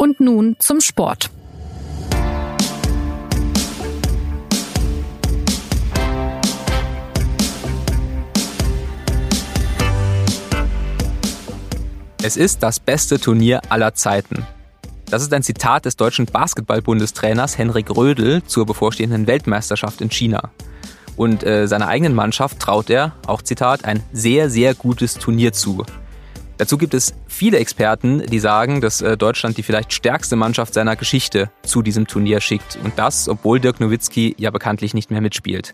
Und nun zum Sport. Es ist das beste Turnier aller Zeiten. Das ist ein Zitat des deutschen Basketballbundestrainers Henrik Rödel zur bevorstehenden Weltmeisterschaft in China. Und äh, seiner eigenen Mannschaft traut er, auch Zitat, ein sehr, sehr gutes Turnier zu. Dazu gibt es viele Experten, die sagen, dass äh, Deutschland die vielleicht stärkste Mannschaft seiner Geschichte zu diesem Turnier schickt. Und das, obwohl Dirk Nowitzki ja bekanntlich nicht mehr mitspielt.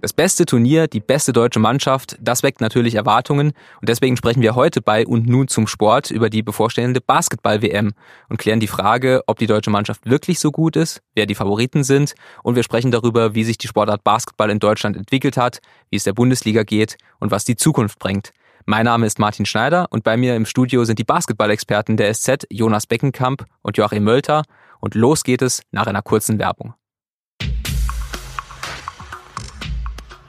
Das beste Turnier, die beste deutsche Mannschaft, das weckt natürlich Erwartungen und deswegen sprechen wir heute bei und nun zum Sport über die bevorstehende Basketball-WM und klären die Frage, ob die deutsche Mannschaft wirklich so gut ist, wer die Favoriten sind und wir sprechen darüber, wie sich die Sportart Basketball in Deutschland entwickelt hat, wie es der Bundesliga geht und was die Zukunft bringt. Mein Name ist Martin Schneider und bei mir im Studio sind die Basketball-Experten der SZ Jonas Beckenkamp und Joachim Mölter und los geht es nach einer kurzen Werbung.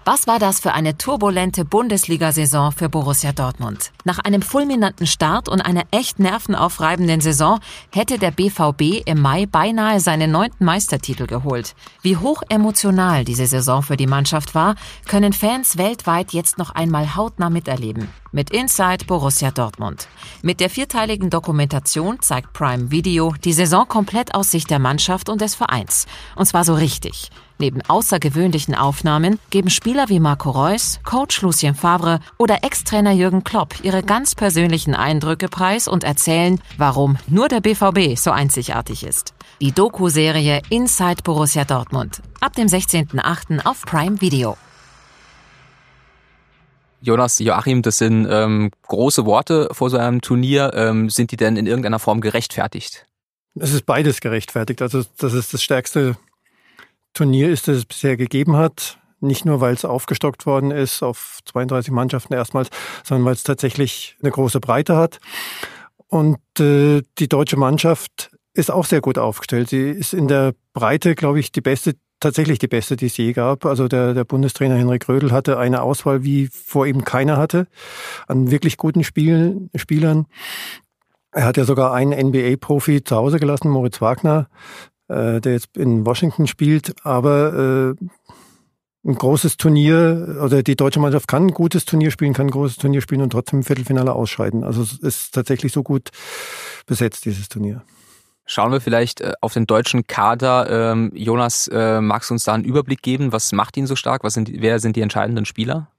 Was war das für eine turbulente Bundesliga-Saison für Borussia Dortmund? Nach einem fulminanten Start und einer echt nervenaufreibenden Saison hätte der BVB im Mai beinahe seinen neunten Meistertitel geholt. Wie hoch emotional diese Saison für die Mannschaft war, können Fans weltweit jetzt noch einmal hautnah miterleben. Mit Inside Borussia Dortmund. Mit der vierteiligen Dokumentation zeigt Prime Video die Saison komplett aus Sicht der Mannschaft und des Vereins. Und zwar so richtig. Neben außergewöhnlichen Aufnahmen geben Spieler wie Marco Reus, Coach Lucien Favre oder Ex-Trainer Jürgen Klopp ihre ganz persönlichen Eindrücke preis und erzählen, warum nur der BVB so einzigartig ist. Die Doku-Serie Inside Borussia Dortmund. Ab dem 16.08. auf Prime Video. Jonas, Joachim, das sind ähm, große Worte vor so einem Turnier. Ähm, sind die denn in irgendeiner Form gerechtfertigt? Es ist beides gerechtfertigt. Also das ist das stärkste Turnier ist, das es bisher gegeben hat. Nicht nur, weil es aufgestockt worden ist auf 32 Mannschaften erstmals, sondern weil es tatsächlich eine große Breite hat. Und äh, die deutsche Mannschaft ist auch sehr gut aufgestellt. Sie ist in der Breite, glaube ich, die beste, tatsächlich die beste, die es je gab. Also der, der Bundestrainer Henrik Rödel hatte eine Auswahl, wie vor ihm keiner hatte, an wirklich guten Spielen, Spielern. Er hat ja sogar einen NBA-Profi zu Hause gelassen, Moritz Wagner, äh, der jetzt in Washington spielt, aber äh, ein großes Turnier oder die deutsche Mannschaft kann ein gutes Turnier spielen, kann ein großes Turnier spielen und trotzdem im Viertelfinale ausscheiden. Also es ist tatsächlich so gut besetzt, dieses Turnier. Schauen wir vielleicht äh, auf den deutschen Kader. Ähm, Jonas, äh, magst du uns da einen Überblick geben? Was macht ihn so stark? Was sind, wer sind die entscheidenden Spieler?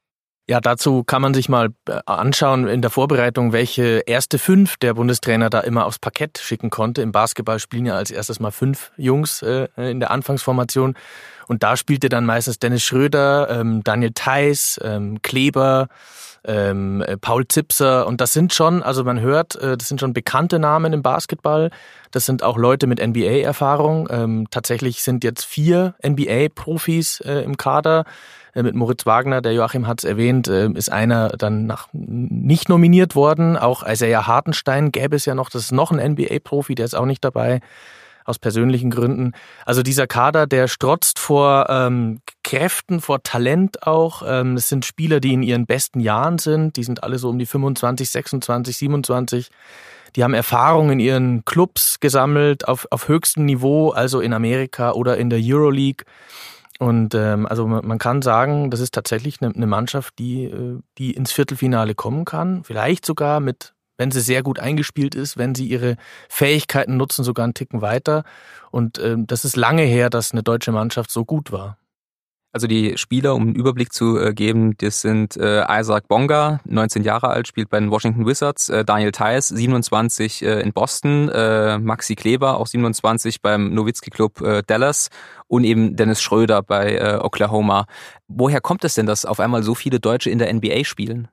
Ja, dazu kann man sich mal äh, anschauen in der Vorbereitung, welche erste fünf der Bundestrainer da immer aufs Parkett schicken konnte. Im Basketball spielen ja als erstes mal fünf Jungs äh, in der Anfangsformation. Und da spielte dann meistens Dennis Schröder, ähm, Daniel Theiss, ähm, Kleber, ähm, äh, Paul Zipser. Und das sind schon, also man hört, äh, das sind schon bekannte Namen im Basketball. Das sind auch Leute mit NBA-Erfahrung. Ähm, tatsächlich sind jetzt vier NBA-Profis äh, im Kader. Äh, mit Moritz Wagner, der Joachim hat es erwähnt, äh, ist einer dann nach, nicht nominiert worden. Auch Isaiah Hartenstein gäbe es ja noch, das ist noch ein NBA-Profi, der ist auch nicht dabei aus persönlichen Gründen. Also dieser Kader, der strotzt vor ähm, Kräften, vor Talent auch. Ähm, es sind Spieler, die in ihren besten Jahren sind. Die sind alle so um die 25, 26, 27. Die haben Erfahrung in ihren Clubs gesammelt auf, auf höchstem Niveau, also in Amerika oder in der Euroleague. Und ähm, also man kann sagen, das ist tatsächlich eine, eine Mannschaft, die, äh, die ins Viertelfinale kommen kann. Vielleicht sogar mit, wenn sie sehr gut eingespielt ist, wenn sie ihre Fähigkeiten nutzen, sogar einen Ticken weiter. Und ähm, das ist lange her, dass eine deutsche Mannschaft so gut war. Also die Spieler, um einen Überblick zu äh, geben, das sind äh, Isaac Bonga, 19 Jahre alt, spielt bei den Washington Wizards, äh, Daniel Theiss, 27 äh, in Boston, Maxi Kleber, auch 27 beim Nowitzki Club Dallas und eben Dennis Schröder bei Oklahoma. Woher kommt es denn, dass auf einmal so viele Deutsche in der NBA spielen?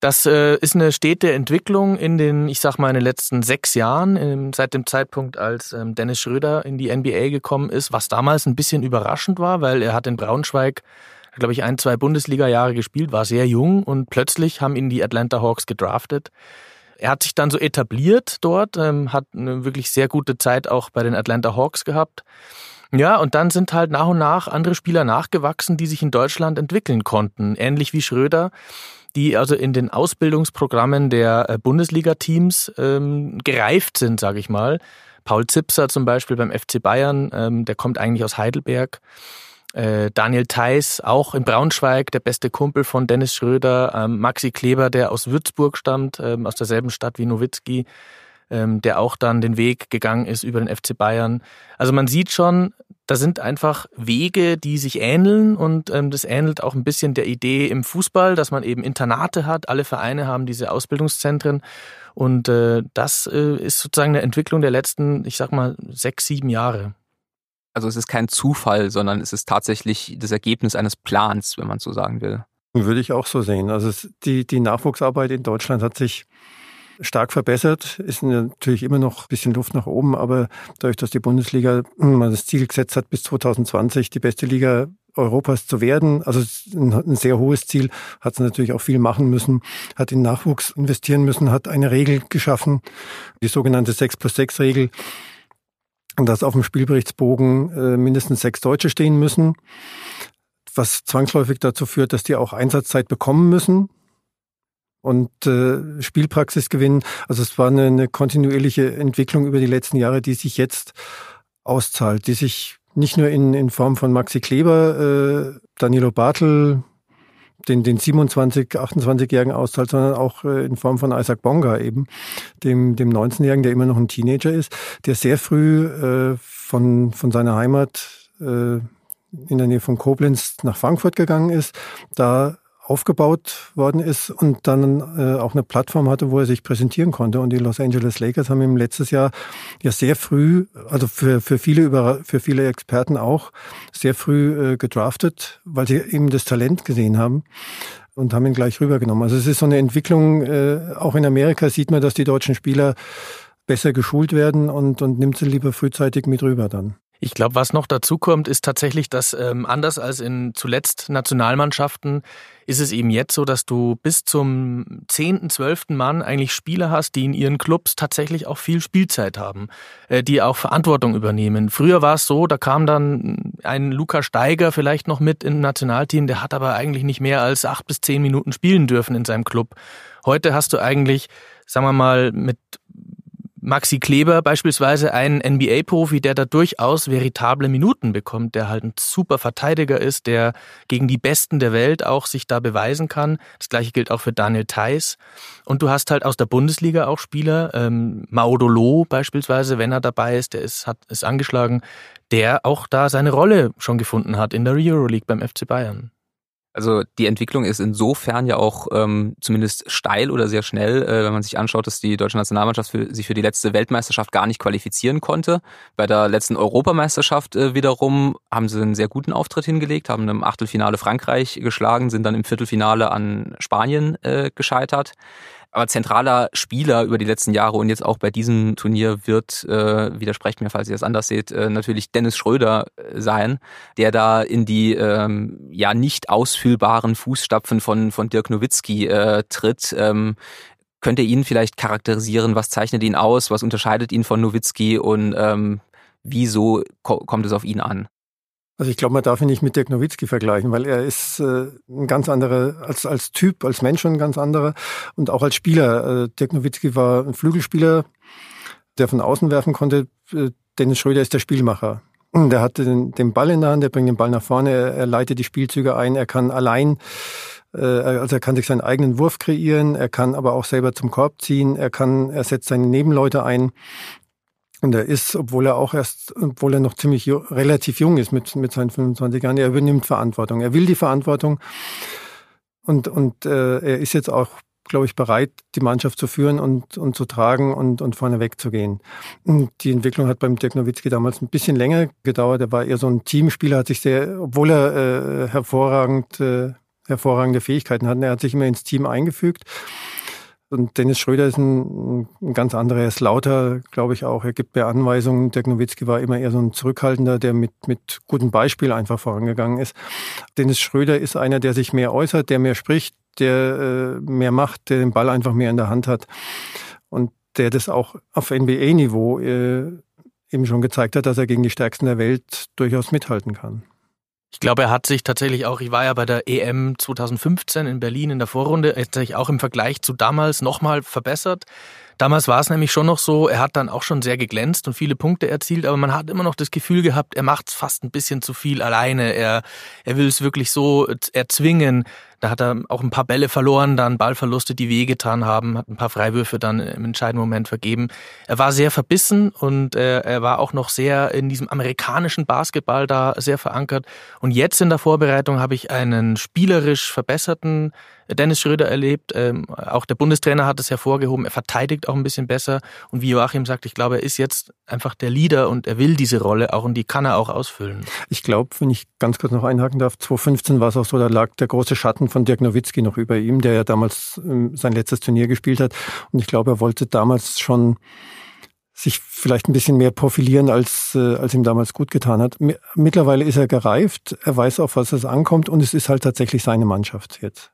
Das äh, ist eine stete Entwicklung in den, ich sag mal, in den letzten sechs Jahren, ähm, seit dem Zeitpunkt, als ähm, Dennis Schröder in die NBA gekommen ist, was damals ein bisschen überraschend war, weil er hat in Braunschweig, glaube ich, ein, zwei Bundesliga-Jahre gespielt, war sehr jung und plötzlich haben ihn die Atlanta Hawks gedraftet. Er hat sich dann so etabliert dort, ähm, hat eine wirklich sehr gute Zeit auch bei den Atlanta Hawks gehabt. Ja, und dann sind halt nach und nach andere Spieler nachgewachsen, die sich in Deutschland entwickeln konnten, ähnlich wie Schröder die also in den Ausbildungsprogrammen der äh, Bundesliga-Teams ähm, gereift sind, sage ich mal. Paul Zipser zum Beispiel beim FC Bayern, ähm, der kommt eigentlich aus Heidelberg. Äh, Daniel Theiss, auch in Braunschweig, der beste Kumpel von Dennis Schröder. Ähm, Maxi Kleber, der aus Würzburg stammt, ähm, aus derselben Stadt wie Nowitzki, ähm, der auch dann den Weg gegangen ist über den FC Bayern. Also man sieht schon, da sind einfach Wege, die sich ähneln und ähm, das ähnelt auch ein bisschen der Idee im Fußball, dass man eben Internate hat. Alle Vereine haben diese Ausbildungszentren und äh, das äh, ist sozusagen eine Entwicklung der letzten, ich sag mal, sechs, sieben Jahre. Also es ist kein Zufall, sondern es ist tatsächlich das Ergebnis eines Plans, wenn man so sagen will. Würde ich auch so sehen. Also es, die, die Nachwuchsarbeit in Deutschland hat sich stark verbessert. Ist natürlich immer noch ein bisschen Luft nach oben, aber dadurch, dass die Bundesliga mal das Ziel gesetzt hat, bis 2020 die beste Liga Europas zu werden, also ein, sehr hohes Ziel, hat es natürlich auch viel machen müssen, hat in Nachwuchs investieren müssen, hat eine Regel geschaffen, die sogenannte 6 plus 6 Regel, dass auf dem Spielberichtsbogen äh, mindestens sechs Deutsche stehen müssen, was zwangsläufig dazu führt, dass die auch Einsatzzeit bekommen müssen und äh, Spielpraxis gewinnen. Also es war eine, eine kontinuierliche Entwicklung über die letzten Jahre, die sich jetzt auszahlt, die sich nicht nur in, in Form von Maxi Kleber, äh, Danilo Bartel, den, den 27, 28-Jährigen auszahlt, sondern auch äh, in Form von Isaac Bonga eben, dem, dem 19-Jährigen, der immer noch ein Teenager ist, der sehr früh äh, von, von seiner Heimat äh, in der Nähe von Koblenz nach Frankfurt gegangen ist, da aufgebaut worden ist und dann äh, auch eine Plattform hatte, wo er sich präsentieren konnte. Und die Los Angeles Lakers haben ihm letztes Jahr ja sehr früh, also für, für viele für viele Experten auch, sehr früh äh, gedraftet, weil sie eben das Talent gesehen haben und haben ihn gleich rübergenommen. Also es ist so eine Entwicklung, äh, auch in Amerika sieht man, dass die deutschen Spieler besser geschult werden und, und nimmt sie lieber frühzeitig mit rüber dann. Ich glaube, was noch dazu kommt, ist tatsächlich, dass ähm, anders als in zuletzt Nationalmannschaften ist es eben jetzt so, dass du bis zum zehnten, zwölften Mann eigentlich Spieler hast, die in ihren Clubs tatsächlich auch viel Spielzeit haben, äh, die auch Verantwortung übernehmen. Früher war es so, da kam dann ein Luca Steiger vielleicht noch mit im Nationalteam, der hat aber eigentlich nicht mehr als acht bis zehn Minuten spielen dürfen in seinem Club. Heute hast du eigentlich, sagen wir mal, mit Maxi Kleber beispielsweise ein NBA-Profi, der da durchaus veritable Minuten bekommt, der halt ein super Verteidiger ist, der gegen die Besten der Welt auch sich da beweisen kann. Das gleiche gilt auch für Daniel Theiss. Und du hast halt aus der Bundesliga auch Spieler, ähm, Maudolo beispielsweise, wenn er dabei ist, der ist, hat, ist angeschlagen, der auch da seine Rolle schon gefunden hat in der Euroleague beim FC Bayern. Also die Entwicklung ist insofern ja auch ähm, zumindest steil oder sehr schnell, äh, wenn man sich anschaut, dass die deutsche Nationalmannschaft für, sich für die letzte Weltmeisterschaft gar nicht qualifizieren konnte. Bei der letzten Europameisterschaft äh, wiederum haben sie einen sehr guten Auftritt hingelegt, haben im Achtelfinale Frankreich geschlagen, sind dann im Viertelfinale an Spanien äh, gescheitert. Aber zentraler Spieler über die letzten Jahre und jetzt auch bei diesem Turnier wird, äh, widersprecht mir, falls ihr das anders seht, äh, natürlich Dennis Schröder äh, sein, der da in die ähm, ja nicht ausfüllbaren Fußstapfen von, von Dirk Nowitzki äh, tritt. Ähm, könnt ihr ihn vielleicht charakterisieren? Was zeichnet ihn aus? Was unterscheidet ihn von Nowitzki? Und ähm, wieso ko kommt es auf ihn an? Also ich glaube, man darf ihn nicht mit Dirk Nowitzki vergleichen, weil er ist äh, ein ganz anderer, als, als Typ, als Mensch ein ganz anderer und auch als Spieler. Äh, Dirk Nowitzki war ein Flügelspieler, der von außen werfen konnte. Äh, Dennis Schröder ist der Spielmacher. Der hat den, den Ball in der Hand, der bringt den Ball nach vorne, er, er leitet die Spielzüge ein, er kann allein, äh, also er kann sich seinen eigenen Wurf kreieren, er kann aber auch selber zum Korb ziehen, er kann, er setzt seine Nebenleute ein. Und er ist, obwohl er auch erst, obwohl er noch ziemlich relativ jung ist mit, mit seinen 25 Jahren, er übernimmt Verantwortung. Er will die Verantwortung. Und, und äh, er ist jetzt auch, glaube ich, bereit, die Mannschaft zu führen und, und zu tragen und, und vorne wegzugehen. Und die Entwicklung hat beim Dirk Nowitzki damals ein bisschen länger gedauert. Er war eher so ein Teamspieler, hat sich sehr, obwohl er äh, hervorragend, äh, hervorragende Fähigkeiten hat, er hat sich immer ins Team eingefügt. Und Dennis Schröder ist ein, ein ganz anderer. Er ist lauter, glaube ich auch. Er gibt mehr Anweisungen. Dirk Nowitzki war immer eher so ein Zurückhaltender, der mit, mit gutem Beispiel einfach vorangegangen ist. Dennis Schröder ist einer, der sich mehr äußert, der mehr spricht, der äh, mehr macht, der den Ball einfach mehr in der Hand hat. Und der das auch auf NBA-Niveau äh, eben schon gezeigt hat, dass er gegen die Stärksten der Welt durchaus mithalten kann. Ich glaube, er hat sich tatsächlich auch, ich war ja bei der EM 2015 in Berlin in der Vorrunde, er hat sich auch im Vergleich zu damals nochmal verbessert. Damals war es nämlich schon noch so, er hat dann auch schon sehr geglänzt und viele Punkte erzielt, aber man hat immer noch das Gefühl gehabt, er macht es fast ein bisschen zu viel alleine. Er, er will es wirklich so erzwingen. Da hat er auch ein paar Bälle verloren, dann Ballverluste, die wehgetan haben, hat ein paar Freiwürfe dann im entscheidenden Moment vergeben. Er war sehr verbissen und äh, er war auch noch sehr in diesem amerikanischen Basketball da sehr verankert. Und jetzt in der Vorbereitung habe ich einen spielerisch verbesserten Dennis Schröder erlebt. Ähm, auch der Bundestrainer hat es hervorgehoben. Er verteidigt auch ein bisschen besser. Und wie Joachim sagt, ich glaube, er ist jetzt einfach der Leader und er will diese Rolle auch und die kann er auch ausfüllen. Ich glaube, wenn ich ganz kurz noch einhaken darf, 2015 war es auch so, da lag der große Schatten von Dirk Nowitzki noch über ihm, der ja damals ähm, sein letztes Turnier gespielt hat. Und ich glaube, er wollte damals schon sich vielleicht ein bisschen mehr profilieren, als, äh, als ihm damals gut getan hat. Mittlerweile ist er gereift, er weiß auf was es ankommt und es ist halt tatsächlich seine Mannschaft jetzt.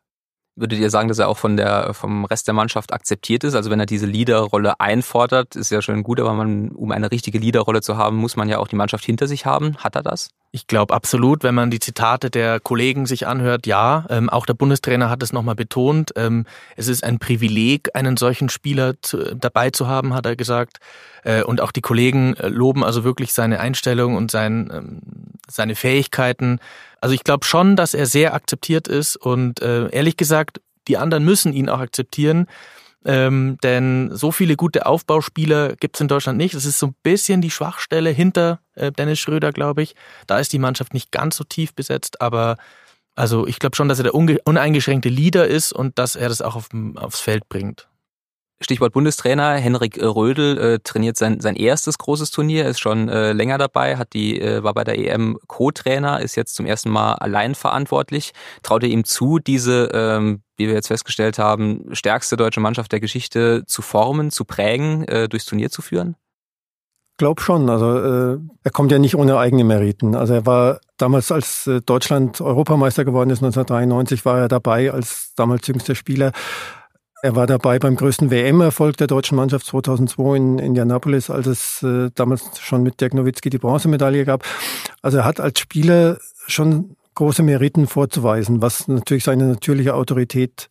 Würdet ihr sagen, dass er auch von der, vom Rest der Mannschaft akzeptiert ist? Also wenn er diese Leaderrolle einfordert, ist ja schon gut, aber man, um eine richtige Leaderrolle zu haben, muss man ja auch die Mannschaft hinter sich haben. Hat er das? Ich glaube absolut, wenn man die Zitate der Kollegen sich anhört, ja. Ähm, auch der Bundestrainer hat es nochmal betont. Ähm, es ist ein Privileg, einen solchen Spieler zu, dabei zu haben, hat er gesagt. Äh, und auch die Kollegen äh, loben also wirklich seine Einstellung und sein, ähm, seine Fähigkeiten. Also ich glaube schon, dass er sehr akzeptiert ist und äh, ehrlich gesagt, die anderen müssen ihn auch akzeptieren. Ähm, denn so viele gute Aufbauspieler gibt es in Deutschland nicht. Das ist so ein bisschen die Schwachstelle hinter äh, Dennis Schröder, glaube ich. Da ist die Mannschaft nicht ganz so tief besetzt, aber also ich glaube schon, dass er der uneingeschränkte Leader ist und dass er das auch auf, aufs Feld bringt. Stichwort Bundestrainer, Henrik Rödel äh, trainiert sein, sein erstes großes Turnier, ist schon äh, länger dabei, hat die, äh, war bei der EM Co-Trainer, ist jetzt zum ersten Mal allein verantwortlich. Traut ihr ihm zu, diese, ähm, wie wir jetzt festgestellt haben, stärkste deutsche Mannschaft der Geschichte zu formen, zu prägen, äh, durchs Turnier zu führen? Glaub schon. Also äh, er kommt ja nicht ohne eigene Meriten. Also er war damals, als äh, Deutschland Europameister geworden ist, 1993, war er dabei als damals jüngster Spieler er war dabei beim größten WM-Erfolg der deutschen Mannschaft 2002 in Indianapolis, als es äh, damals schon mit Dirk Nowitzki die Bronzemedaille gab. Also er hat als Spieler schon große Meriten vorzuweisen, was natürlich seine natürliche Autorität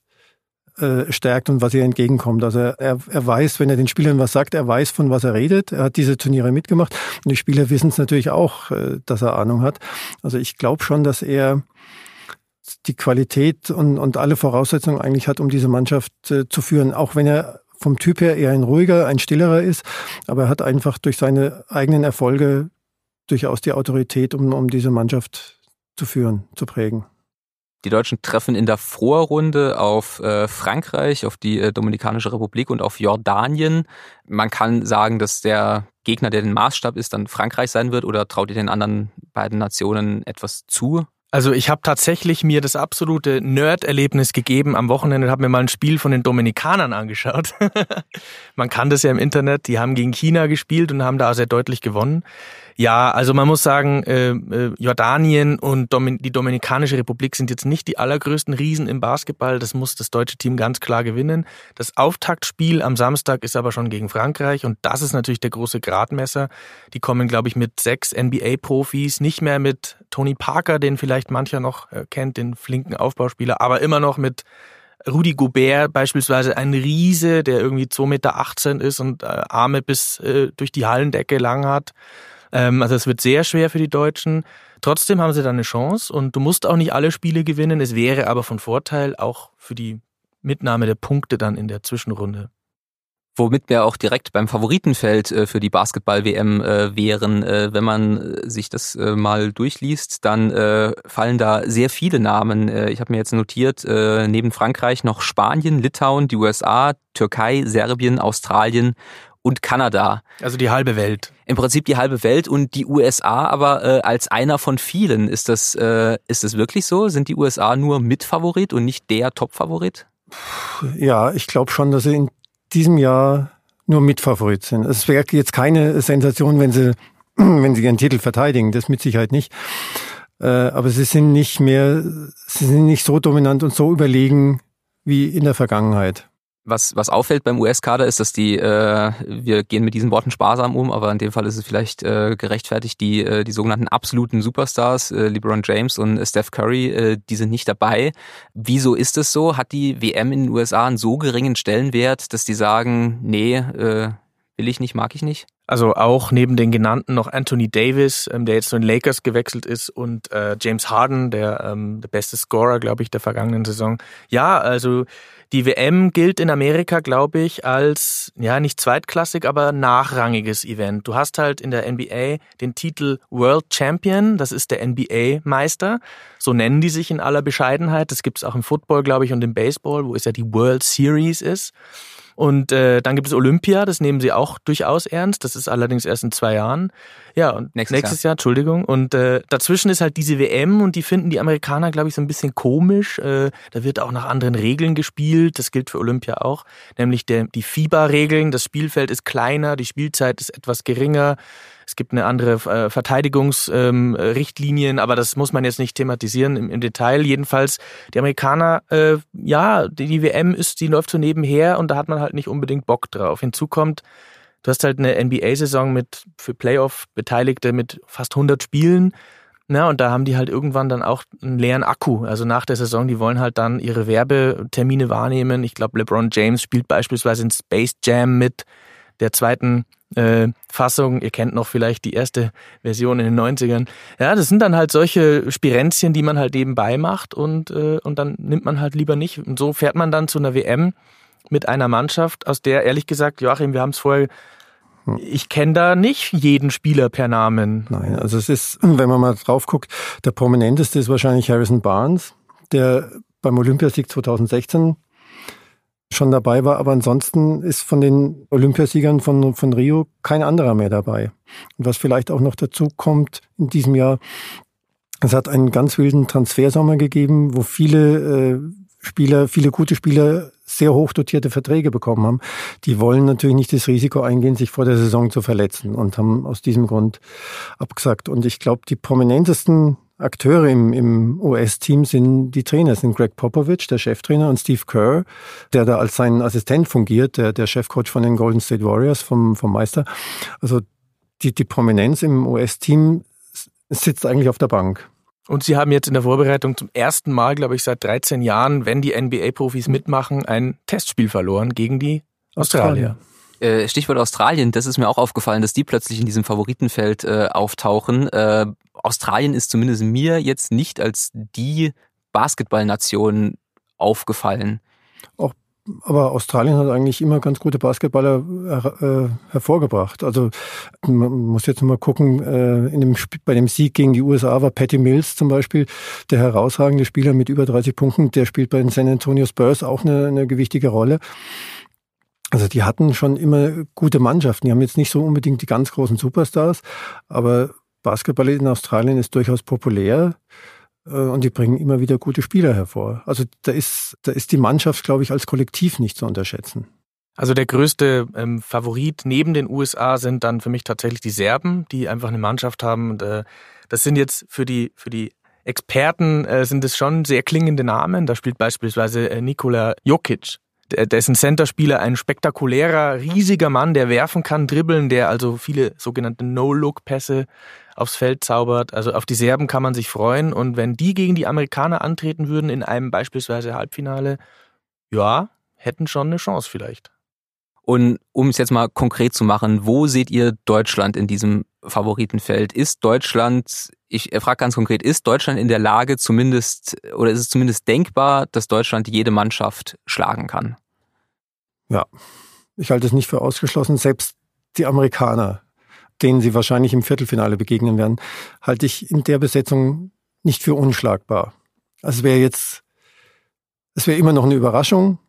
äh, stärkt und was ihr entgegenkommt. Also er, er weiß, wenn er den Spielern was sagt, er weiß, von was er redet. Er hat diese Turniere mitgemacht und die Spieler wissen es natürlich auch, äh, dass er Ahnung hat. Also ich glaube schon, dass er die Qualität und, und alle Voraussetzungen eigentlich hat, um diese Mannschaft äh, zu führen, auch wenn er vom Typ her eher ein ruhiger, ein stillerer ist, aber er hat einfach durch seine eigenen Erfolge durchaus die Autorität, um, um diese Mannschaft zu führen, zu prägen. Die Deutschen treffen in der Vorrunde auf äh, Frankreich, auf die äh, Dominikanische Republik und auf Jordanien. Man kann sagen, dass der Gegner, der den Maßstab ist, dann Frankreich sein wird oder traut ihr den anderen beiden Nationen etwas zu? Also ich habe tatsächlich mir das absolute Nerd-Erlebnis gegeben am Wochenende, habe mir mal ein Spiel von den Dominikanern angeschaut. Man kann das ja im Internet, die haben gegen China gespielt und haben da sehr deutlich gewonnen. Ja, also man muss sagen, äh, äh, Jordanien und Domin die Dominikanische Republik sind jetzt nicht die allergrößten Riesen im Basketball. Das muss das deutsche Team ganz klar gewinnen. Das Auftaktspiel am Samstag ist aber schon gegen Frankreich und das ist natürlich der große Gradmesser. Die kommen, glaube ich, mit sechs NBA-Profis, nicht mehr mit Tony Parker, den vielleicht mancher noch äh, kennt, den flinken Aufbauspieler, aber immer noch mit Rudi Gobert beispielsweise ein Riese, der irgendwie 2,18 Meter ist und äh, Arme bis äh, durch die Hallendecke lang hat. Ähm, also es wird sehr schwer für die Deutschen. Trotzdem haben sie da eine Chance und du musst auch nicht alle Spiele gewinnen. Es wäre aber von Vorteil auch für die Mitnahme der Punkte dann in der Zwischenrunde. Womit wir auch direkt beim Favoritenfeld äh, für die Basketball-WM äh, wären. Äh, wenn man sich das mal durchliest, dann fallen da sehr viele Namen. Ich habe mir jetzt notiert, neben Frankreich noch Spanien, Litauen, die USA, Türkei, Serbien, Australien und Kanada. Also die halbe Welt. Im Prinzip die halbe Welt und die USA aber äh, als einer von vielen. Ist das, äh, ist das wirklich so? Sind die USA nur Mitfavorit und nicht der Topfavorit? Ja, ich glaube schon, dass sie in diesem Jahr nur Mitfavorit sind. Es wäre jetzt keine Sensation, wenn sie, wenn sie ihren Titel verteidigen. Das mit Sicherheit nicht. Äh, aber sie sind nicht mehr, sie sind nicht so dominant und so überlegen wie in der Vergangenheit. Was, was auffällt beim US-Kader ist, dass die, äh, wir gehen mit diesen Worten sparsam um, aber in dem Fall ist es vielleicht äh, gerechtfertigt, die, äh, die sogenannten absoluten Superstars, äh, LeBron James und äh, Steph Curry, äh, die sind nicht dabei. Wieso ist es so? Hat die WM in den USA einen so geringen Stellenwert, dass die sagen, nee, äh, will ich nicht, mag ich nicht? Also auch neben den genannten noch Anthony Davis, ähm, der jetzt zu den Lakers gewechselt ist, und äh, James Harden, der ähm, der beste Scorer, glaube ich, der vergangenen Saison. Ja, also die WM gilt in Amerika, glaube ich, als ja nicht zweitklassig, aber nachrangiges Event. Du hast halt in der NBA den Titel World Champion, das ist der NBA-Meister. So nennen die sich in aller Bescheidenheit. Das gibt es auch im Football, glaube ich, und im Baseball, wo es ja die World Series ist. Und äh, dann gibt es Olympia, das nehmen sie auch durchaus ernst. Das ist allerdings erst in zwei Jahren. Ja, und nächstes, nächstes Jahr. Jahr. Entschuldigung. Und äh, dazwischen ist halt diese WM und die finden die Amerikaner, glaube ich, so ein bisschen komisch. Äh, da wird auch nach anderen Regeln gespielt. Das gilt für Olympia auch. Nämlich der, die FIBA-Regeln. Das Spielfeld ist kleiner, die Spielzeit ist etwas geringer. Es gibt eine andere äh, Verteidigungsrichtlinien, ähm, aber das muss man jetzt nicht thematisieren im, im Detail. Jedenfalls, die Amerikaner, äh, ja, die, die WM ist, die läuft so nebenher und da hat man halt nicht unbedingt Bock drauf. Hinzu kommt, du hast halt eine NBA-Saison mit für Playoff-Beteiligte mit fast 100 Spielen. Na, und da haben die halt irgendwann dann auch einen leeren Akku. Also nach der Saison, die wollen halt dann ihre Werbetermine wahrnehmen. Ich glaube, LeBron James spielt beispielsweise in Space Jam mit der zweiten äh, Fassung. Ihr kennt noch vielleicht die erste Version in den 90ern. Ja, das sind dann halt solche Spirenzchen, die man halt nebenbei macht und, äh, und dann nimmt man halt lieber nicht. Und so fährt man dann zu einer WM mit einer Mannschaft, aus der ehrlich gesagt, Joachim, wir haben es vorher hm. ich kenne da nicht jeden Spieler per Namen. Nein, also es ist, wenn man mal drauf guckt, der prominenteste ist wahrscheinlich Harrison Barnes, der beim Olympiasieg 2016 schon dabei war, aber ansonsten ist von den Olympiasiegern von, von Rio kein anderer mehr dabei. Und was vielleicht auch noch dazu kommt in diesem Jahr, es hat einen ganz wilden Transfersommer gegeben, wo viele äh, Spieler, viele gute Spieler sehr hoch dotierte Verträge bekommen haben. Die wollen natürlich nicht das Risiko eingehen, sich vor der Saison zu verletzen und haben aus diesem Grund abgesagt. Und ich glaube, die prominentesten Akteure im, im US-Team sind die Trainer, sind Greg Popovich, der Cheftrainer, und Steve Kerr, der da als sein Assistent fungiert, der, der Chefcoach von den Golden State Warriors, vom, vom Meister. Also die, die Prominenz im US-Team sitzt eigentlich auf der Bank. Und Sie haben jetzt in der Vorbereitung zum ersten Mal, glaube ich, seit 13 Jahren, wenn die NBA-Profis mitmachen, ein Testspiel verloren gegen die Australier. Australien. Äh, Stichwort Australien, das ist mir auch aufgefallen, dass die plötzlich in diesem Favoritenfeld äh, auftauchen. Äh, Australien ist zumindest mir jetzt nicht als die Basketballnation aufgefallen. Auch, aber Australien hat eigentlich immer ganz gute Basketballer äh, hervorgebracht. Also man muss jetzt mal gucken, äh, in dem, bei dem Sieg gegen die USA war Patty Mills zum Beispiel der herausragende Spieler mit über 30 Punkten. Der spielt bei den San Antonio Spurs auch eine, eine gewichtige Rolle. Also die hatten schon immer gute Mannschaften. Die haben jetzt nicht so unbedingt die ganz großen Superstars, aber Basketball in Australien ist durchaus populär äh, und die bringen immer wieder gute Spieler hervor. Also da ist, da ist die Mannschaft, glaube ich, als Kollektiv nicht zu unterschätzen. Also der größte ähm, Favorit neben den USA sind dann für mich tatsächlich die Serben, die einfach eine Mannschaft haben. Und, äh, das sind jetzt für die für die Experten äh, sind es schon sehr klingende Namen. Da spielt beispielsweise äh, Nikola Jokic ist ein Centerspieler, ein spektakulärer, riesiger Mann, der werfen kann, dribbeln, der also viele sogenannte No-Look-Pässe aufs Feld zaubert. Also auf die Serben kann man sich freuen. Und wenn die gegen die Amerikaner antreten würden in einem beispielsweise Halbfinale, ja, hätten schon eine Chance vielleicht. Und um es jetzt mal konkret zu machen, wo seht ihr Deutschland in diesem Favoritenfeld? Ist Deutschland, ich frage ganz konkret, ist Deutschland in der Lage zumindest, oder ist es zumindest denkbar, dass Deutschland jede Mannschaft schlagen kann? Ja, ich halte es nicht für ausgeschlossen. Selbst die Amerikaner, denen sie wahrscheinlich im Viertelfinale begegnen werden, halte ich in der Besetzung nicht für unschlagbar. Also es wäre jetzt, es wäre immer noch eine Überraschung,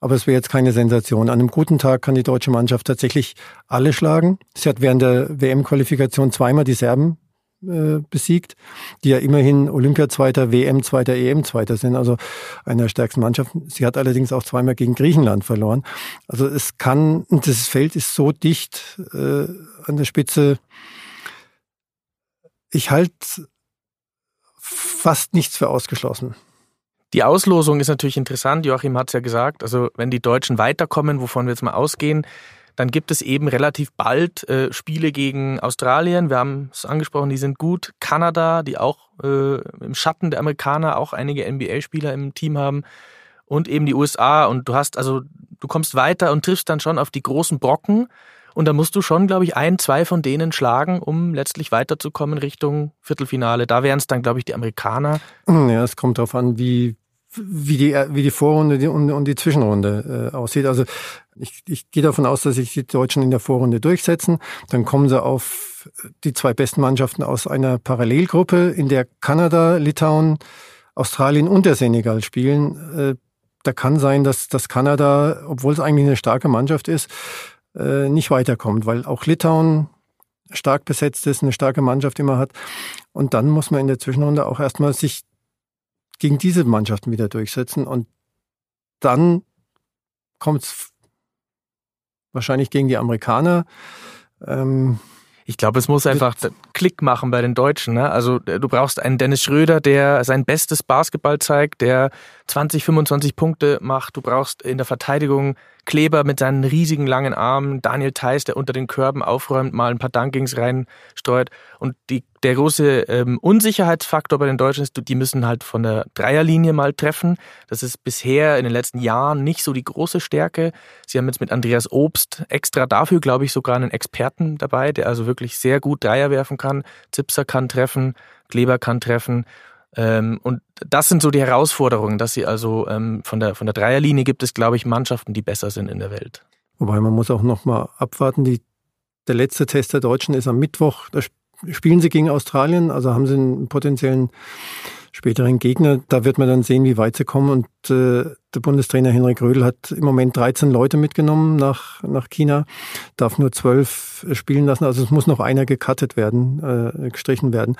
aber es wäre jetzt keine Sensation. An einem guten Tag kann die deutsche Mannschaft tatsächlich alle schlagen. Sie hat während der WM-Qualifikation zweimal die Serben äh, besiegt, die ja immerhin Olympiazweiter, WM-Zweiter, EM-Zweiter sind, also eine der stärksten Mannschaften. Sie hat allerdings auch zweimal gegen Griechenland verloren. Also es kann, das Feld ist so dicht äh, an der Spitze. Ich halte fast nichts für ausgeschlossen. Die Auslosung ist natürlich interessant. Joachim hat es ja gesagt. Also wenn die Deutschen weiterkommen, wovon wir jetzt mal ausgehen, dann gibt es eben relativ bald äh, Spiele gegen Australien. Wir haben es angesprochen, die sind gut. Kanada, die auch äh, im Schatten der Amerikaner auch einige NBA-Spieler im Team haben. Und eben die USA. Und du hast also, du kommst weiter und triffst dann schon auf die großen Brocken. Und da musst du schon, glaube ich, ein, zwei von denen schlagen, um letztlich weiterzukommen Richtung Viertelfinale. Da wären es dann, glaube ich, die Amerikaner. Ja, es kommt darauf an, wie, wie, die, wie die Vorrunde und, und die Zwischenrunde äh, aussieht. Also ich, ich gehe davon aus, dass sich die Deutschen in der Vorrunde durchsetzen. Dann kommen sie auf die zwei besten Mannschaften aus einer Parallelgruppe, in der Kanada, Litauen, Australien und der Senegal spielen. Äh, da kann sein, dass, dass Kanada, obwohl es eigentlich eine starke Mannschaft ist, äh, nicht weiterkommt, weil auch Litauen stark besetzt ist, eine starke Mannschaft immer hat. Und dann muss man in der Zwischenrunde auch erstmal sich gegen diese Mannschaften wieder durchsetzen. Und dann kommt es wahrscheinlich gegen die Amerikaner. Ähm, ich glaube, es muss einfach Klick machen bei den Deutschen. Ne? Also äh, du brauchst einen Dennis Schröder, der sein bestes Basketball zeigt, der 20, 25 Punkte macht. Du brauchst in der Verteidigung Kleber mit seinen riesigen langen Armen, Daniel Theiss, der unter den Körben aufräumt, mal ein paar Dunkings reinstreut. Und die, der große ähm, Unsicherheitsfaktor bei den Deutschen ist, die müssen halt von der Dreierlinie mal treffen. Das ist bisher in den letzten Jahren nicht so die große Stärke. Sie haben jetzt mit Andreas Obst extra dafür, glaube ich, sogar einen Experten dabei, der also wirklich sehr gut Dreier werfen kann. Zipser kann treffen, Kleber kann treffen. Ähm, und das sind so die Herausforderungen, dass sie also ähm, von der von der Dreierlinie gibt es, glaube ich, Mannschaften, die besser sind in der Welt. Wobei man muss auch noch mal abwarten. Die, der letzte Test der Deutschen ist am Mittwoch. Da spielen sie gegen Australien, also haben sie einen potenziellen späteren Gegner. Da wird man dann sehen, wie weit sie kommen. Und äh, der Bundestrainer Henrik Rödel hat im Moment 13 Leute mitgenommen nach, nach China, darf nur zwölf spielen lassen. Also es muss noch einer gecuttet werden, äh, gestrichen werden.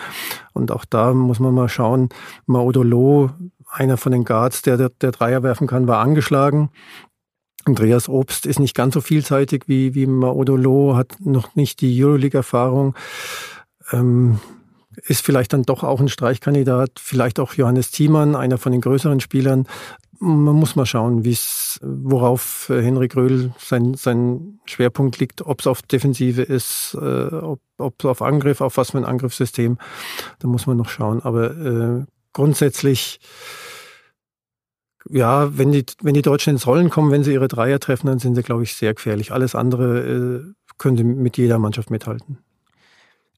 Und auch da muss man mal schauen. Maudolo, einer von den Guards, der, der, der Dreier werfen kann, war angeschlagen. Andreas Obst ist nicht ganz so vielseitig wie, wie Maudolo, hat noch nicht die Euroleague-Erfahrung. Ähm, ist vielleicht dann doch auch ein Streichkandidat, vielleicht auch Johannes Thiemann, einer von den größeren Spielern. Man muss mal schauen, wie worauf äh, Henrik Röhl sein, sein Schwerpunkt liegt, ob es auf Defensive ist, äh, ob es auf Angriff, auf was für ein Angriffssystem. Da muss man noch schauen. Aber äh, grundsätzlich, ja, wenn die, wenn die Deutschen ins Rollen kommen, wenn sie ihre Dreier treffen, dann sind sie, glaube ich, sehr gefährlich. Alles andere äh, könnte mit jeder Mannschaft mithalten.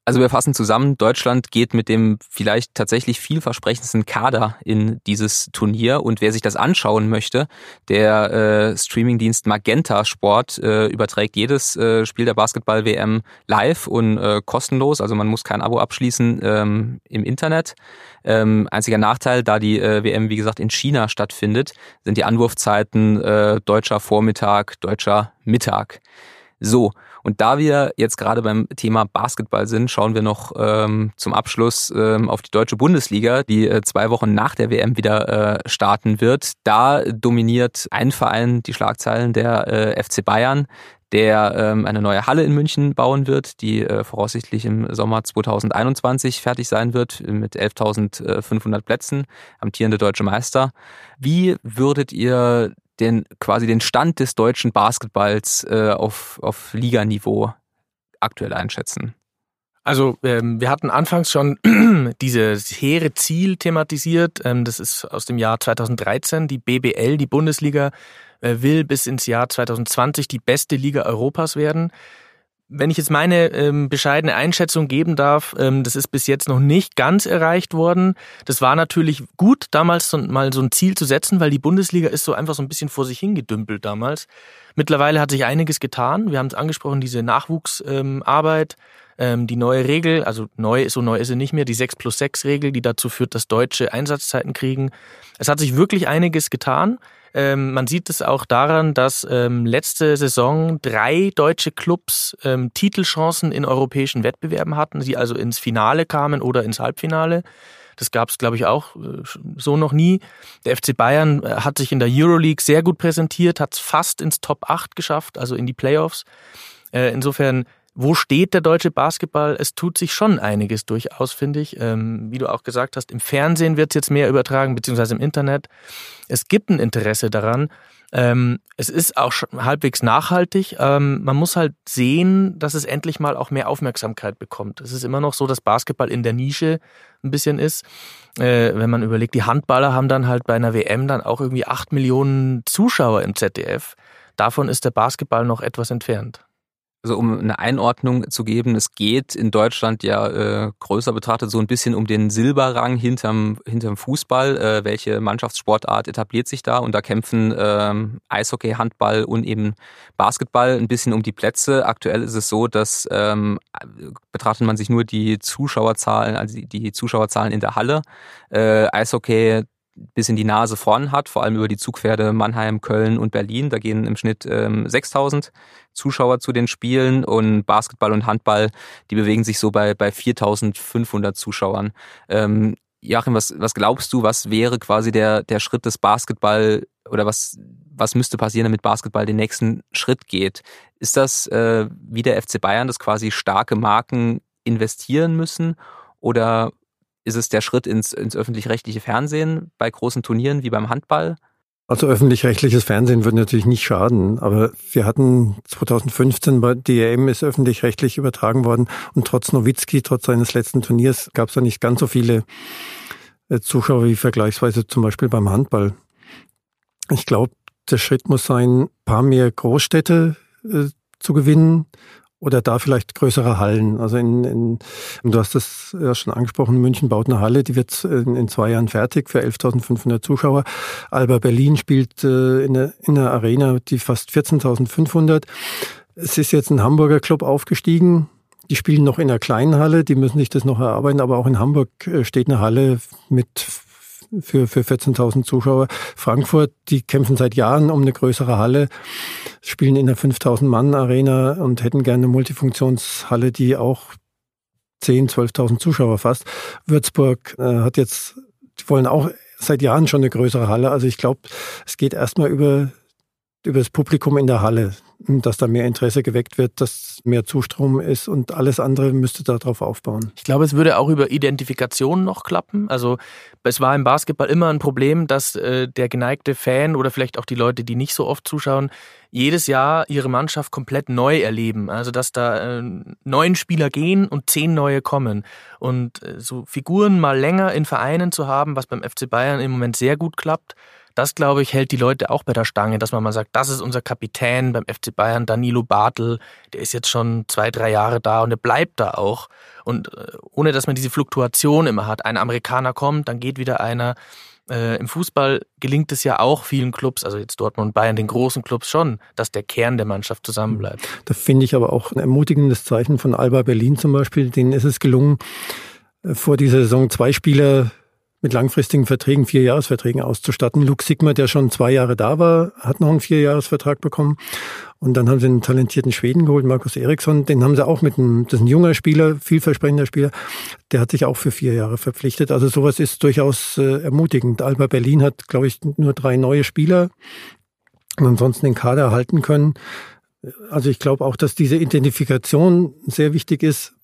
Also wir fassen zusammen, Deutschland geht mit dem vielleicht tatsächlich vielversprechendsten Kader in dieses Turnier und wer sich das anschauen möchte, der äh, Streamingdienst Magenta Sport äh, überträgt jedes äh, Spiel der Basketball-WM live und äh, kostenlos, also man muss kein Abo abschließen ähm, im Internet. Ähm, einziger Nachteil, da die äh, WM wie gesagt in China stattfindet, sind die Anwurfzeiten äh, deutscher Vormittag, deutscher Mittag. So, und da wir jetzt gerade beim Thema Basketball sind, schauen wir noch ähm, zum Abschluss ähm, auf die deutsche Bundesliga, die äh, zwei Wochen nach der WM wieder äh, starten wird. Da dominiert ein Verein die Schlagzeilen der äh, FC Bayern, der ähm, eine neue Halle in München bauen wird, die äh, voraussichtlich im Sommer 2021 fertig sein wird mit 11.500 Plätzen, amtierende deutsche Meister. Wie würdet ihr den quasi den Stand des deutschen Basketballs äh, auf, auf Liganiveau aktuell einschätzen? Also ähm, wir hatten anfangs schon dieses hehre Ziel thematisiert. Ähm, das ist aus dem Jahr 2013. Die BBL, die Bundesliga, äh, will bis ins Jahr 2020 die beste Liga Europas werden. Wenn ich jetzt meine ähm, bescheidene Einschätzung geben darf, ähm, das ist bis jetzt noch nicht ganz erreicht worden. Das war natürlich gut, damals so, mal so ein Ziel zu setzen, weil die Bundesliga ist so einfach so ein bisschen vor sich hingedümpelt damals. Mittlerweile hat sich einiges getan. Wir haben es angesprochen, diese Nachwuchsarbeit, ähm, ähm, die neue Regel, also neu, so neu ist sie nicht mehr, die 6 plus 6 Regel, die dazu führt, dass Deutsche Einsatzzeiten kriegen. Es hat sich wirklich einiges getan. Ähm, man sieht es auch daran, dass ähm, letzte Saison drei deutsche Clubs ähm, Titelchancen in europäischen Wettbewerben hatten, die also ins Finale kamen oder ins Halbfinale. Das gab es, glaube ich, auch äh, so noch nie. Der FC Bayern äh, hat sich in der Euroleague sehr gut präsentiert, hat es fast ins Top 8 geschafft, also in die Playoffs. Äh, insofern wo steht der deutsche Basketball? Es tut sich schon einiges durchaus, finde ich. Ähm, wie du auch gesagt hast, im Fernsehen wird es jetzt mehr übertragen, beziehungsweise im Internet. Es gibt ein Interesse daran. Ähm, es ist auch halbwegs nachhaltig. Ähm, man muss halt sehen, dass es endlich mal auch mehr Aufmerksamkeit bekommt. Es ist immer noch so, dass Basketball in der Nische ein bisschen ist. Äh, wenn man überlegt, die Handballer haben dann halt bei einer WM dann auch irgendwie acht Millionen Zuschauer im ZDF. Davon ist der Basketball noch etwas entfernt. Also um eine Einordnung zu geben, es geht in Deutschland ja äh, größer betrachtet so ein bisschen um den Silberrang hinterm, hinterm Fußball. Äh, welche Mannschaftssportart etabliert sich da? Und da kämpfen äh, Eishockey, Handball und eben Basketball ein bisschen um die Plätze. Aktuell ist es so, dass ähm, betrachtet man sich nur die Zuschauerzahlen, also die Zuschauerzahlen in der Halle. Äh, Eishockey bis in die Nase vorn hat, vor allem über die Zugpferde Mannheim, Köln und Berlin. Da gehen im Schnitt ähm, 6000 Zuschauer zu den Spielen und Basketball und Handball, die bewegen sich so bei, bei 4500 Zuschauern. Ähm, Joachim, was, was glaubst du, was wäre quasi der, der Schritt des Basketball oder was, was müsste passieren, damit Basketball den nächsten Schritt geht? Ist das äh, wie der FC Bayern, dass quasi starke Marken investieren müssen? Oder ist es der Schritt ins, ins öffentlich-rechtliche Fernsehen bei großen Turnieren wie beim Handball? Also öffentlich-rechtliches Fernsehen würde natürlich nicht schaden, aber wir hatten 2015 bei DRM ist öffentlich-rechtlich übertragen worden und trotz Nowitzki, trotz seines letzten Turniers, gab es da nicht ganz so viele äh, Zuschauer wie vergleichsweise zum Beispiel beim Handball. Ich glaube, der Schritt muss sein, ein paar mehr Großstädte äh, zu gewinnen oder da vielleicht größere Hallen. Also in, in du hast das ja schon angesprochen, München baut eine Halle, die wird in, in zwei Jahren fertig für 11.500 Zuschauer. Alba Berlin spielt äh, in, der, in einer Arena, die fast 14.500. Es ist jetzt ein Hamburger Club aufgestiegen. Die spielen noch in einer kleinen Halle, die müssen sich das noch erarbeiten, aber auch in Hamburg äh, steht eine Halle mit für, für 14.000 Zuschauer. Frankfurt, die kämpfen seit Jahren um eine größere Halle, spielen in der 5.000 Mann Arena und hätten gerne eine Multifunktionshalle, die auch 10, 12.000 Zuschauer fasst. Würzburg äh, hat jetzt, die wollen auch seit Jahren schon eine größere Halle. Also ich glaube, es geht erstmal über, über das Publikum in der Halle dass da mehr Interesse geweckt wird, dass mehr Zustrom ist und alles andere müsste darauf aufbauen. Ich glaube, es würde auch über Identifikation noch klappen. Also es war im Basketball immer ein Problem, dass äh, der geneigte Fan oder vielleicht auch die Leute, die nicht so oft zuschauen, jedes Jahr ihre Mannschaft komplett neu erleben. Also dass da äh, neun Spieler gehen und zehn neue kommen. Und äh, so Figuren mal länger in Vereinen zu haben, was beim FC Bayern im Moment sehr gut klappt, das, glaube ich, hält die Leute auch bei der Stange, dass man mal sagt, das ist unser Kapitän beim FC Bayern, Danilo Bartel, der ist jetzt schon zwei, drei Jahre da und der bleibt da auch. Und äh, ohne dass man diese Fluktuation immer hat. Ein Amerikaner kommt, dann geht wieder einer. Äh, Im Fußball gelingt es ja auch vielen Clubs, also jetzt Dortmund und Bayern, den großen Clubs schon, dass der Kern der Mannschaft zusammenbleibt. Da finde ich aber auch ein ermutigendes Zeichen von Alba Berlin zum Beispiel. Denen ist es gelungen, äh, vor dieser Saison zwei Spieler mit langfristigen Verträgen, Vierjahresverträgen auszustatten. Luke Sigma, der schon zwei Jahre da war, hat noch einen Vierjahresvertrag bekommen. Und dann haben sie einen talentierten Schweden geholt, Markus Eriksson. Den haben sie auch mit einem, das ist ein junger Spieler, vielversprechender Spieler. Der hat sich auch für vier Jahre verpflichtet. Also sowas ist durchaus äh, ermutigend. Alba Berlin hat, glaube ich, nur drei neue Spieler und ansonsten den Kader halten können. Also ich glaube auch, dass diese Identifikation sehr wichtig ist,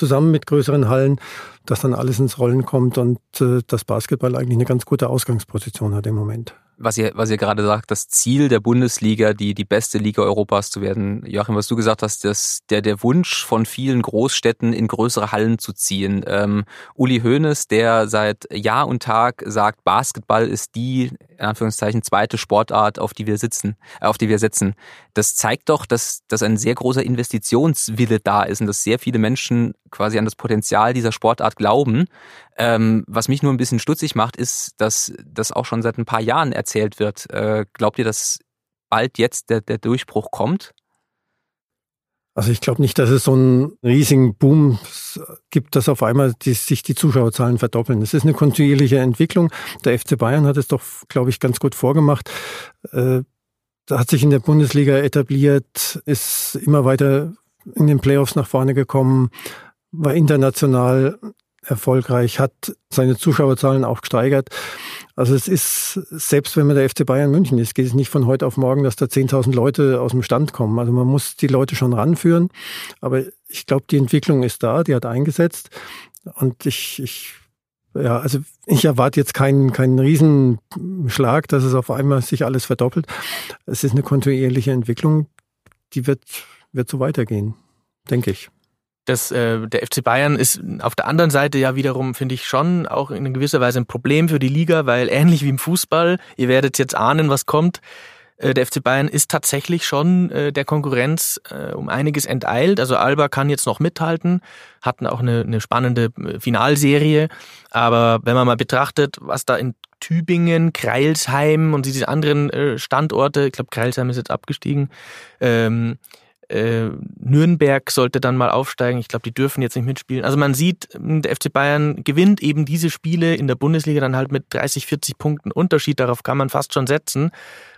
zusammen mit größeren Hallen, dass dann alles ins Rollen kommt und äh, das Basketball eigentlich eine ganz gute Ausgangsposition hat im Moment was ihr, was ihr gerade sagt, das Ziel der Bundesliga, die, die beste Liga Europas zu werden. Joachim, was du gesagt hast, dass der, der Wunsch von vielen Großstädten in größere Hallen zu ziehen. Ähm, Uli Hoeneß, der seit Jahr und Tag sagt, Basketball ist die, in Anführungszeichen, zweite Sportart, auf die wir sitzen, äh, auf die wir setzen. Das zeigt doch, dass, dass ein sehr großer Investitionswille da ist und dass sehr viele Menschen quasi an das Potenzial dieser Sportart glauben. Ähm, was mich nur ein bisschen stutzig macht, ist, dass das auch schon seit ein paar Jahren erzählt wird. Äh, glaubt ihr, dass bald jetzt der, der Durchbruch kommt? Also ich glaube nicht, dass es so einen riesigen Boom gibt, dass auf einmal die, sich die Zuschauerzahlen verdoppeln. Es ist eine kontinuierliche Entwicklung. Der FC Bayern hat es doch, glaube ich, ganz gut vorgemacht. Äh, da hat sich in der Bundesliga etabliert, ist immer weiter in den Playoffs nach vorne gekommen, war international erfolgreich, hat seine Zuschauerzahlen auch gesteigert. Also es ist, selbst wenn man der FC Bayern München ist, geht es nicht von heute auf morgen, dass da 10.000 Leute aus dem Stand kommen. Also man muss die Leute schon ranführen. Aber ich glaube, die Entwicklung ist da, die hat eingesetzt. Und ich, ich ja, also ich erwarte jetzt keinen, keinen Riesenschlag, dass es auf einmal sich alles verdoppelt. Es ist eine kontinuierliche Entwicklung, die wird, wird so weitergehen, denke ich. Das, äh, der FC Bayern ist auf der anderen Seite ja wiederum, finde ich, schon auch in gewisser Weise ein Problem für die Liga, weil ähnlich wie im Fußball, ihr werdet jetzt ahnen, was kommt, äh, der FC Bayern ist tatsächlich schon äh, der Konkurrenz äh, um einiges enteilt. Also Alba kann jetzt noch mithalten, hatten auch eine, eine spannende Finalserie. Aber wenn man mal betrachtet, was da in Tübingen, Kreilsheim und diese anderen Standorte, ich glaube Kreilsheim ist jetzt abgestiegen, ähm, äh, Nürnberg sollte dann mal aufsteigen. Ich glaube, die dürfen jetzt nicht mitspielen. Also man sieht, der FC Bayern gewinnt eben diese Spiele in der Bundesliga dann halt mit 30, 40 Punkten Unterschied. Darauf kann man fast schon setzen.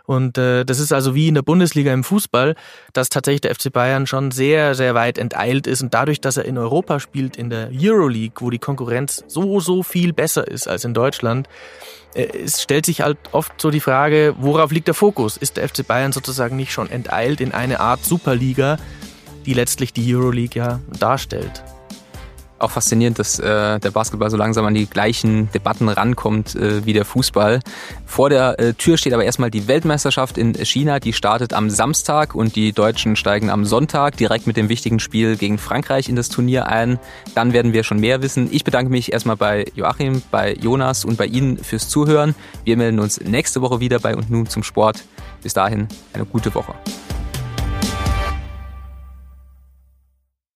Und äh, das ist also wie in der Bundesliga im Fußball, dass tatsächlich der FC Bayern schon sehr, sehr weit enteilt ist. Und dadurch, dass er in Europa spielt, in der Euroleague, wo die Konkurrenz so, so viel besser ist als in Deutschland, äh, es stellt sich halt oft so die Frage, worauf liegt der Fokus? Ist der FC Bayern sozusagen nicht schon enteilt in eine Art Superliga, die letztlich die Euroleague ja darstellt? Auch faszinierend, dass äh, der Basketball so langsam an die gleichen Debatten rankommt äh, wie der Fußball. Vor der äh, Tür steht aber erstmal die Weltmeisterschaft in China. Die startet am Samstag und die Deutschen steigen am Sonntag direkt mit dem wichtigen Spiel gegen Frankreich in das Turnier ein. Dann werden wir schon mehr wissen. Ich bedanke mich erstmal bei Joachim, bei Jonas und bei Ihnen fürs Zuhören. Wir melden uns nächste Woche wieder bei und nun zum Sport. Bis dahin eine gute Woche.